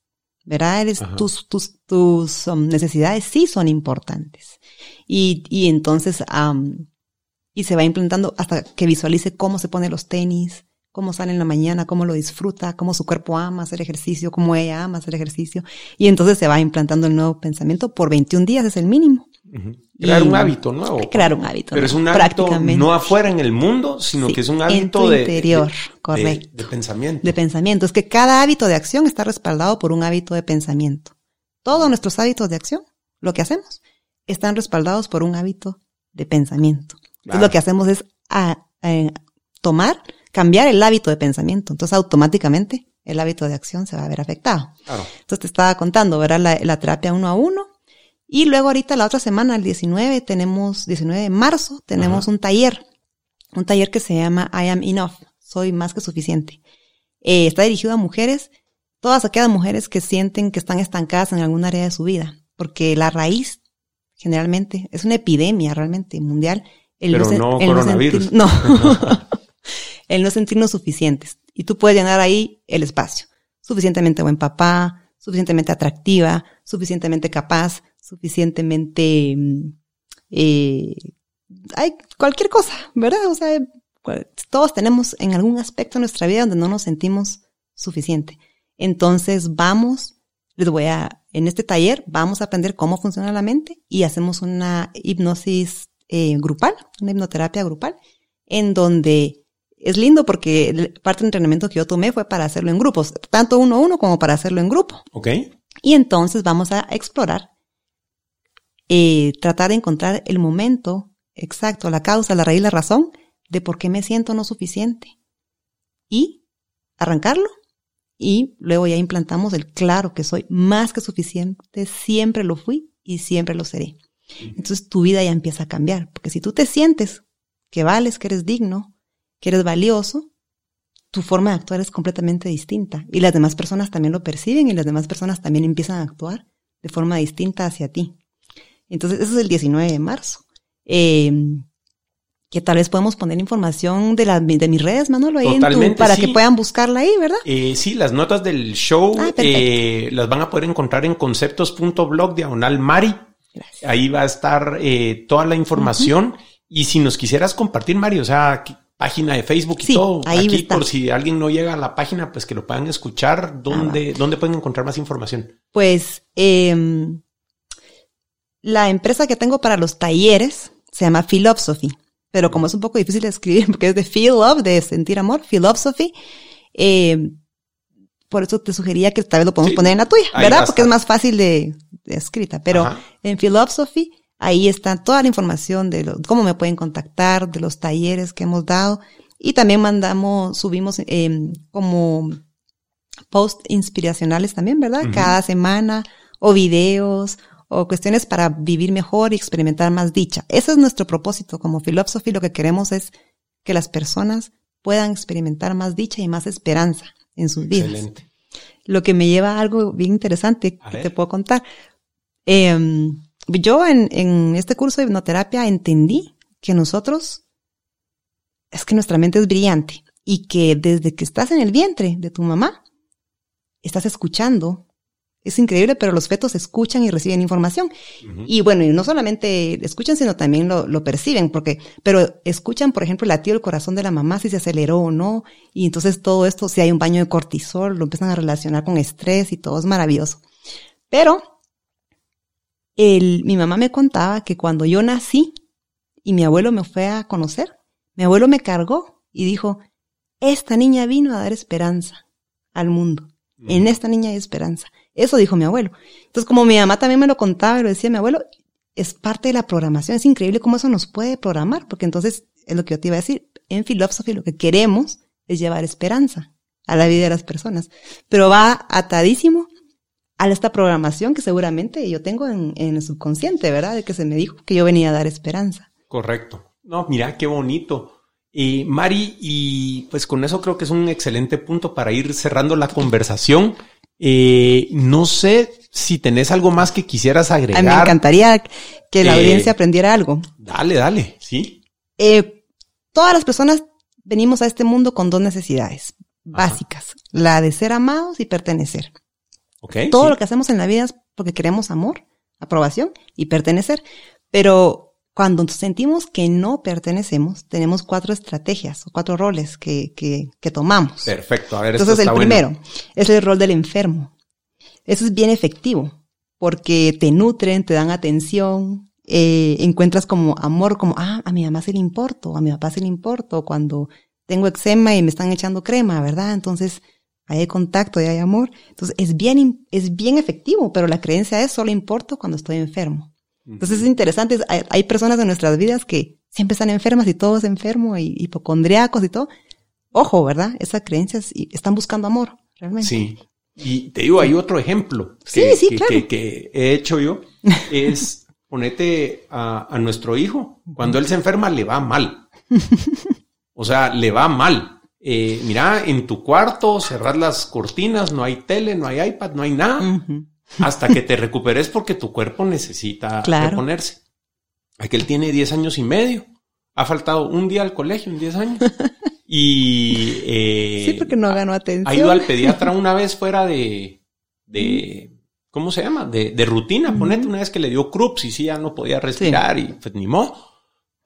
Speaker 2: ¿verdad? Eres, tus, tus, tus um, necesidades sí son importantes. Y, y entonces, um, y se va implantando hasta que visualice cómo se pone los tenis, cómo sale en la mañana, cómo lo disfruta, cómo su cuerpo ama hacer ejercicio, cómo ella ama hacer ejercicio. Y entonces se va implantando el nuevo pensamiento por 21 días, es el mínimo.
Speaker 1: Crear un hábito nuevo.
Speaker 2: Crear un hábito.
Speaker 1: Pero es un hábito no afuera en el mundo, sino que es un hábito de,
Speaker 2: interior, correcto.
Speaker 1: De, pensamiento.
Speaker 2: De pensamiento. Es que cada hábito de acción está respaldado por un hábito de pensamiento. Todos nuestros hábitos de acción, lo que hacemos, están respaldados por un hábito de pensamiento. Entonces lo que hacemos es a, tomar cambiar el hábito de pensamiento. Entonces automáticamente el hábito de acción se va a ver afectado. Entonces te estaba contando, ¿verdad? La, terapia uno a uno. Y luego ahorita la otra semana, el 19, tenemos, 19 de marzo, tenemos un taller. Un taller que se llama I am enough. Soy más que suficiente. Eh, está dirigido a mujeres, todas aquellas mujeres que sienten que están estancadas en algún área de su vida. Porque la raíz, generalmente, es una epidemia realmente mundial.
Speaker 1: El Pero no, coronavirus.
Speaker 2: no. el no sentirnos suficientes. Y tú puedes llenar ahí el espacio. Suficientemente buen papá, suficientemente atractiva, suficientemente capaz, suficientemente... Mm, eh, hay cualquier cosa, ¿verdad? O sea, todos tenemos en algún aspecto de nuestra vida donde no nos sentimos suficiente. Entonces vamos, les voy a, en este taller vamos a aprender cómo funciona la mente y hacemos una hipnosis eh, grupal, una hipnoterapia grupal, en donde es lindo porque parte del entrenamiento que yo tomé fue para hacerlo en grupos, tanto uno a uno como para hacerlo en grupo.
Speaker 1: Ok.
Speaker 2: Y entonces vamos a explorar, eh, tratar de encontrar el momento exacto, la causa, la raíz, la razón de por qué me siento no suficiente. Y arrancarlo. Y luego ya implantamos el claro que soy más que suficiente, siempre lo fui y siempre lo seré. Entonces tu vida ya empieza a cambiar, porque si tú te sientes que vales, que eres digno, que eres valioso, tu forma de actuar es completamente distinta. Y las demás personas también lo perciben y las demás personas también empiezan a actuar de forma distinta hacia ti. Entonces, eso es el 19 de marzo. Em, que tal vez podemos poner información de, la, de mis redes, Manolo, ahí en para que puedan buscarla ahí, ¿verdad?
Speaker 1: Eh, sí, las notas del show ah, eh, las van a poder encontrar en conceptos.blog diagonal Mari. Ahí va a estar eh, toda la información. Y si nos quisieras compartir, Mari, o sea, página de Facebook y todo. Ahí Aquí, por si alguien no llega a la página, pues que lo puedan escuchar. ¿Dónde, ¿dónde pueden encontrar más información?
Speaker 2: Pues eh, la empresa que tengo para los talleres se llama Philosophy, pero como es un poco difícil de escribir porque es de feel love, de sentir amor, Philosophy, eh, por eso te sugería que tal vez lo podemos poner en la tuya, ¿verdad? Porque es más fácil de, escrita. Pero en Philosophy Ahí está toda la información de cómo me pueden contactar, de los talleres que hemos dado. Y también mandamos, subimos eh, como post inspiracionales también, ¿verdad? Cada semana, o videos, o cuestiones para vivir mejor y experimentar más dicha. Ese es nuestro propósito como Philosophy. Lo que queremos es que las personas puedan experimentar más dicha y más esperanza en sus vidas. Excelente. Lo que me lleva a algo bien interesante que te puedo contar. Em, yo en, en este curso de hipnoterapia entendí que nosotros, es que nuestra mente es brillante y que desde que estás en el vientre de tu mamá, estás escuchando es increíble, pero los fetos escuchan y reciben información. Y bueno, y no solamente escuchan, sino también lo, lo, perciben, porque, pero escuchan, por ejemplo, el latido del corazón de la mamá, si se aceleró o no. Y entonces todo esto, si hay un baño de cortisol, lo empiezan a relacionar con estrés y todo es maravilloso. Pero, el, mi mamá me contaba que cuando yo nací y mi abuelo me fue a conocer, mi abuelo me cargó y dijo, esta niña vino a dar esperanza al mundo. En esta niña hay esperanza. Eso dijo mi abuelo. Entonces, como mi mamá también me lo contaba y lo decía mi abuelo, es parte de la programación. Es increíble cómo eso nos puede programar, porque entonces es lo que yo te iba a decir. En Philosophy lo que queremos es llevar esperanza a la vida de las personas, pero va atadísimo a esta programación que seguramente yo tengo en, en el subconsciente, ¿verdad? De que se me dijo que yo venía a dar esperanza.
Speaker 1: Correcto. No, mira, qué bonito. Y Mari, y pues con eso creo que es un excelente punto para ir cerrando la conversación. Eh, no sé si tenés algo más que quisieras agregar. A
Speaker 2: mí me encantaría que la eh, audiencia aprendiera algo.
Speaker 1: Dale, dale, sí.
Speaker 2: Eh, todas las personas venimos a este mundo con dos necesidades básicas. La de ser amados y pertenecer. Okay, Todo lo que hacemos en la vida es porque queremos amor, aprobación y pertenecer. Pero cuando sentimos que no pertenecemos, tenemos cuatro estrategias o cuatro roles que, que, que tomamos.
Speaker 1: Perfecto. A ver,
Speaker 2: Entonces, el primero es el rol del enfermo. Eso es bien efectivo porque te nutren, te dan atención, eh, encuentras como amor, como, ah, a mi mamá se le importo, a mi papá se le importo, cuando tengo eczema y me están echando crema, ¿verdad? Entonces, hay contacto y hay amor. Entonces, es bien, es bien efectivo, pero la creencia es solo importo cuando estoy enfermo. Entonces es interesante, hay, personas en nuestras vidas que siempre están enfermas y todo es enfermo y hipocondriacos y todo. Ojo, ¿verdad? Esa creencia están buscando amor, realmente.
Speaker 1: Sí. Y te digo, hay otro ejemplo que, que, he hecho yo, es ponete a, nuestro hijo, cuando él se enferma le va mal. O sea, le va mal. Eh, mira, en tu cuarto, cerrar las cortinas, no hay tele, no hay iPad, no hay nada hasta que te recuperes porque tu cuerpo necesita reponerse. Aquel tiene 10 años y medio. Ha faltado un día al colegio en 10 años. Y...
Speaker 2: Eh, sí, porque no ganó atención.
Speaker 1: Ha ido al pediatra una vez fuera de... de ¿Cómo se llama? De, de rutina. Ponete una vez que le dio crups y sí ya no podía respirar y pues ni modo.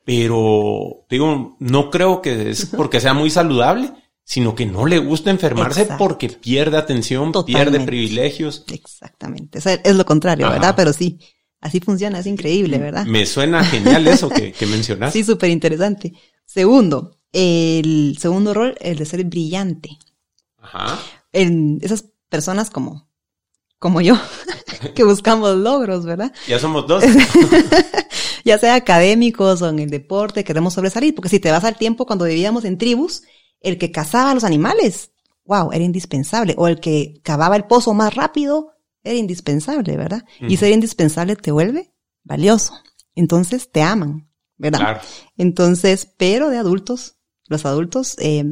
Speaker 1: Pero, digo, no creo que es porque sea muy saludable sino que no le gusta enfermarse porque pierde atención, pierde privilegios.
Speaker 2: Exactamente. es lo contrario, ¿verdad? Pero sí, así funciona, es increíble, ¿verdad?
Speaker 1: Me suena genial eso que, que mencionas.
Speaker 2: sí, súper interesante. Segundo, el segundo rol, el de ser brillante. Ajá. En esas personas como, como yo, que buscamos logros, ¿verdad?
Speaker 1: Ya somos dos.
Speaker 2: Ya sea académicos o en el deporte, queremos sobresalir, porque si te vas al tiempo cuando vivíamos en tribus, el que cazaba a los animales, wow, era indispensable. O el que cavaba el pozo más rápido, era indispensable, ¿verdad? Y ser indispensable te vuelve valioso. Entonces te aman, ¿verdad? Claro. Entonces, pero de adultos, los adultos, eh,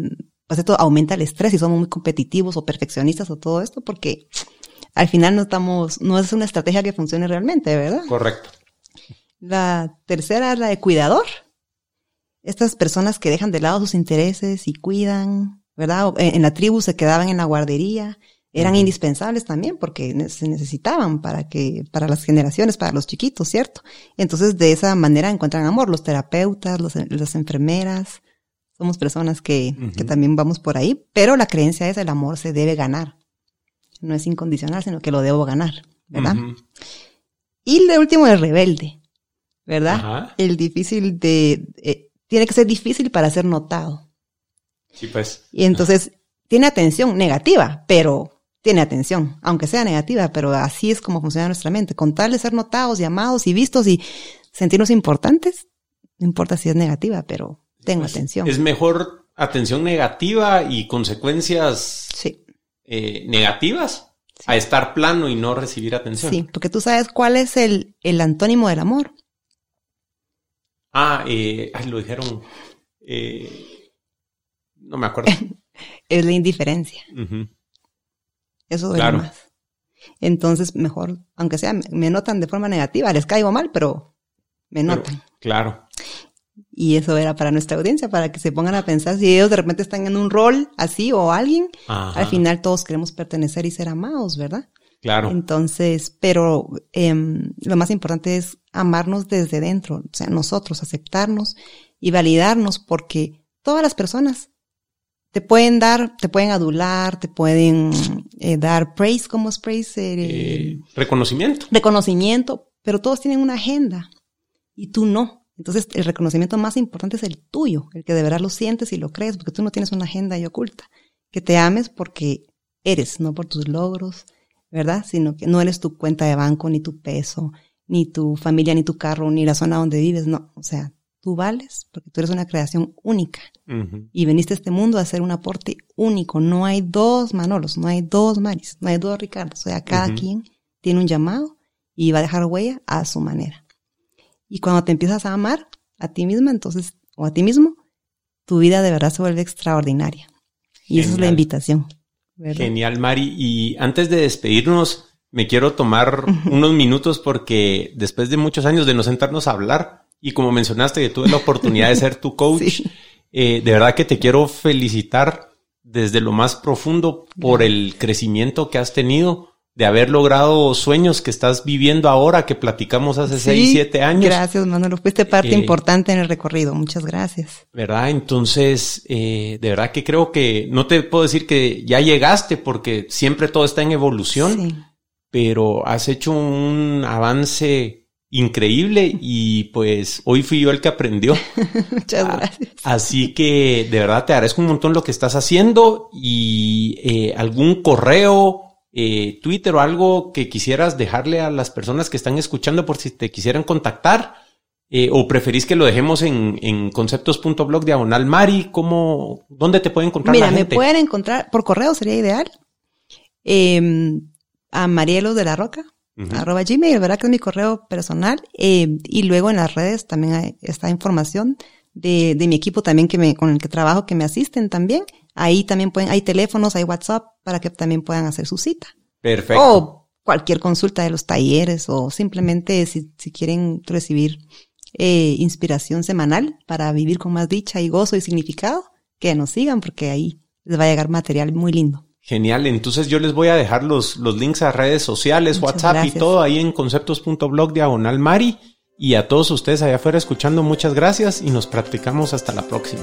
Speaker 2: pues esto aumenta el estrés y somos muy competitivos o perfeccionistas o todo esto porque al final no estamos, no es una estrategia que funcione realmente, ¿verdad?
Speaker 1: Correcto.
Speaker 2: La tercera es la de cuidador estas personas que dejan de lado sus intereses y cuidan, ¿verdad? En la tribu se quedaban en la guardería, eran indispensables también porque se necesitaban para que, para las generaciones, para los chiquitos, ¿cierto? Entonces de esa manera encuentran amor, los terapeutas, los, las enfermeras, somos personas que, que también vamos por ahí, pero la creencia es el amor se debe ganar. No es incondicional, sino que lo debo ganar, ¿verdad? Y el último es rebelde, ¿verdad? El difícil de, eh, tiene que ser difícil para ser notado.
Speaker 1: Sí, pues.
Speaker 2: Y entonces tiene atención negativa, pero tiene atención, aunque sea negativa, pero así es como funciona nuestra mente. Con tal de ser notados, llamados y vistos y sentirnos importantes, no importa si es negativa, pero tengo pues, atención.
Speaker 1: Es mejor atención negativa y consecuencias
Speaker 2: sí.
Speaker 1: Eh, negativas a estar plano y no recibir atención.
Speaker 2: Sí, porque tú sabes cuál es el, el antónimo del amor.
Speaker 1: Ah, eh, ay, lo dijeron. Eh, no me acuerdo.
Speaker 2: es la indiferencia. Eso duele claro. más. Entonces, mejor, aunque sea, me notan de forma negativa, les caigo mal, pero me notan.
Speaker 1: claro.
Speaker 2: Y eso era para nuestra audiencia, para que se pongan a pensar si ellos de repente están en un rol así o alguien, al final todos queremos pertenecer y ser amados, ¿verdad?
Speaker 1: Claro.
Speaker 2: Entonces, pero em, lo más importante es amarnos desde dentro, o sea, nosotros, aceptarnos y validarnos, porque todas las personas te pueden dar, te pueden adular, te pueden eh, dar praise, ¿cómo es praise?
Speaker 1: Eh, reconocimiento.
Speaker 2: Reconocimiento, pero todos tienen una agenda y tú no. Entonces, el reconocimiento más importante es el tuyo, el que de verdad lo sientes y lo crees, porque tú no tienes una agenda ahí oculta. Que te ames porque eres, no por tus logros, ¿verdad? Sino que no eres tu cuenta de banco, ni tu peso, ni tu familia, ni tu carro, ni la zona donde vives, no. O sea, tú vales porque tú eres una creación única. Y veniste a este mundo a hacer un aporte único. No hay dos Manolos, no hay dos Maris, no hay dos Ricardo. O sea, cada quien tiene un llamado y va a dejar huella a su manera. Y cuando te empiezas a amar a ti misma, entonces, o a ti mismo, tu vida de verdad se vuelve extraordinaria. Y esa es la invitación.
Speaker 1: Genial, Mari. Y antes de despedirnos, me quiero tomar unos minutos porque después de muchos años de no sentarnos a hablar, y como mencionaste que tuve la oportunidad de ser tu coach, eh, de verdad que te quiero felicitar desde lo más profundo por el crecimiento que has tenido de haber logrado sueños que estás viviendo ahora, que platicamos hace seis, siete años.
Speaker 2: Gracias, Manolo. Fuiste parte eh, importante en el recorrido. Muchas gracias.
Speaker 1: ¿Verdad? Entonces, eh, de verdad que creo que no te puedo decir que ya llegaste porque siempre todo está en evolución, pero has hecho un avance increíble y pues hoy fui yo el que aprendió.
Speaker 2: Muchas ah, gracias.
Speaker 1: Así que de verdad te agradezco un montón lo que estás haciendo y eh, algún correo eh, Twitter o algo que quisieras dejarle a las personas que están escuchando por si te quisieran contactar? Eh, ¿O preferís que lo dejemos en, en conceptos.blog diagonal Mari? ¿Cómo, ¿Dónde te pueden encontrar
Speaker 2: Mira, me pueden encontrar por correo, sería ideal. Em, a Marielo de la Roca, arroba Gmail, ¿verdad? Que es mi correo personal. Eh, y luego en las redes también hay esta información de, de mi equipo también que me, con el que trabajo, que me asisten también. Ahí también pueden, hay teléfonos, hay WhatsApp para que también puedan hacer su cita.
Speaker 1: Perfecto.
Speaker 2: O cualquier consulta de los talleres o simplemente si, si quieren recibir eh, inspiración semanal para vivir con más dicha y gozo y significado, que nos sigan porque ahí les va a llegar material muy lindo.
Speaker 1: Genial, entonces yo les voy a dejar los, los links a redes sociales, WhatsApp y todo ahí en conceptos.blog diagonal Mari. Y a todos ustedes allá afuera escuchando, muchas gracias y nos practicamos hasta la próxima.